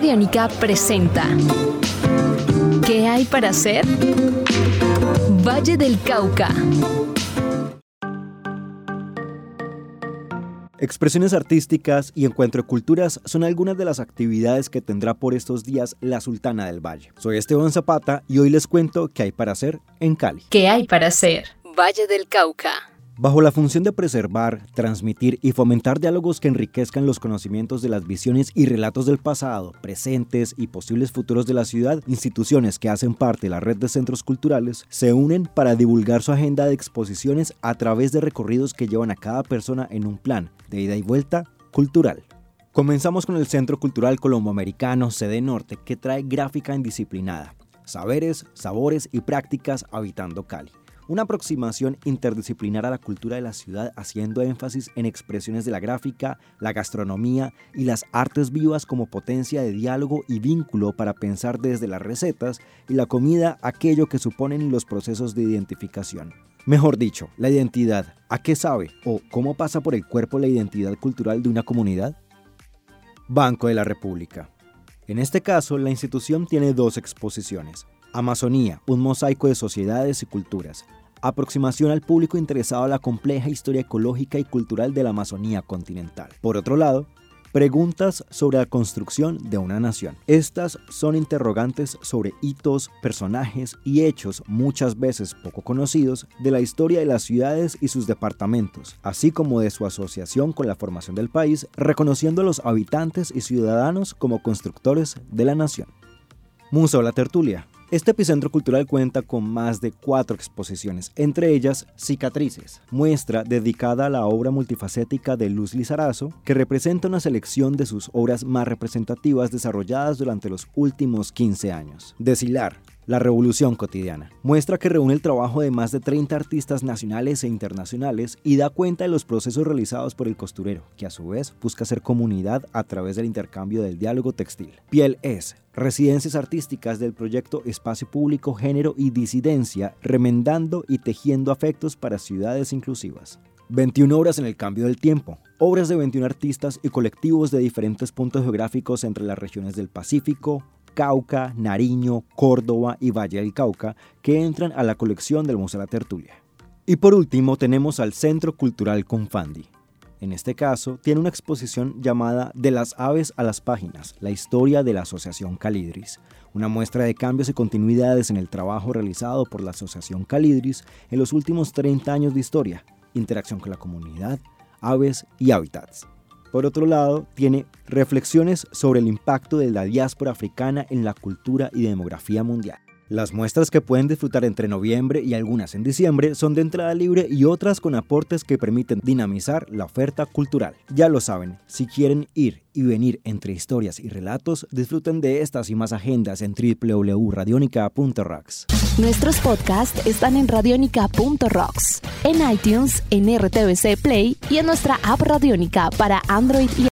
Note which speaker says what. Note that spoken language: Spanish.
Speaker 1: Radiónica presenta ¿Qué hay para hacer? Valle del Cauca.
Speaker 2: Expresiones artísticas y encuentro de culturas son algunas de las actividades que tendrá por estos días la Sultana del Valle. Soy Esteban Zapata y hoy les cuento qué hay para hacer en Cali.
Speaker 1: ¿Qué hay para hacer? Valle del Cauca.
Speaker 2: Bajo la función de preservar, transmitir y fomentar diálogos que enriquezcan los conocimientos de las visiones y relatos del pasado, presentes y posibles futuros de la ciudad, instituciones que hacen parte de la red de centros culturales se unen para divulgar su agenda de exposiciones a través de recorridos que llevan a cada persona en un plan de ida y vuelta cultural. Comenzamos con el Centro Cultural Colomboamericano Sede Norte, que trae gráfica indisciplinada, saberes, sabores y prácticas habitando Cali una aproximación interdisciplinar a la cultura de la ciudad haciendo énfasis en expresiones de la gráfica, la gastronomía y las artes vivas como potencia de diálogo y vínculo para pensar desde las recetas y la comida aquello que suponen los procesos de identificación. Mejor dicho, la identidad, ¿a qué sabe o cómo pasa por el cuerpo la identidad cultural de una comunidad? Banco de la República. En este caso, la institución tiene dos exposiciones. Amazonía, un mosaico de sociedades y culturas, aproximación al público interesado a la compleja historia ecológica y cultural de la Amazonía continental. Por otro lado, preguntas sobre la construcción de una nación. Estas son interrogantes sobre hitos, personajes y hechos muchas veces poco conocidos de la historia de las ciudades y sus departamentos, así como de su asociación con la formación del país, reconociendo a los habitantes y ciudadanos como constructores de la nación. Museo La Tertulia, este epicentro cultural cuenta con más de cuatro exposiciones, entre ellas Cicatrices, muestra dedicada a la obra multifacética de Luz Lizarazo, que representa una selección de sus obras más representativas desarrolladas durante los últimos 15 años. Desilar, la Revolución Cotidiana. Muestra que reúne el trabajo de más de 30 artistas nacionales e internacionales y da cuenta de los procesos realizados por el costurero, que a su vez busca ser comunidad a través del intercambio del diálogo textil. Piel es residencias artísticas del proyecto Espacio Público, Género y Disidencia, remendando y tejiendo afectos para ciudades inclusivas. 21 obras en el cambio del tiempo, obras de 21 artistas y colectivos de diferentes puntos geográficos entre las regiones del Pacífico, Cauca, Nariño, Córdoba y Valle del Cauca, que entran a la colección del Museo de la Tertulia. Y por último tenemos al Centro Cultural Confandi. En este caso, tiene una exposición llamada De las aves a las páginas, la historia de la Asociación Calidris, una muestra de cambios y continuidades en el trabajo realizado por la Asociación Calidris en los últimos 30 años de historia, interacción con la comunidad, aves y hábitats. Por otro lado, tiene reflexiones sobre el impacto de la diáspora africana en la cultura y demografía mundial. Las muestras que pueden disfrutar entre noviembre y algunas en diciembre son de entrada libre y otras con aportes que permiten dinamizar la oferta cultural. Ya lo saben, si quieren ir y venir entre historias y relatos, disfruten de estas y más agendas en www.radionica.rocks.
Speaker 1: Nuestros podcasts están en radionica.rocks, en iTunes, en RTVC Play y en nuestra app Radionica para Android y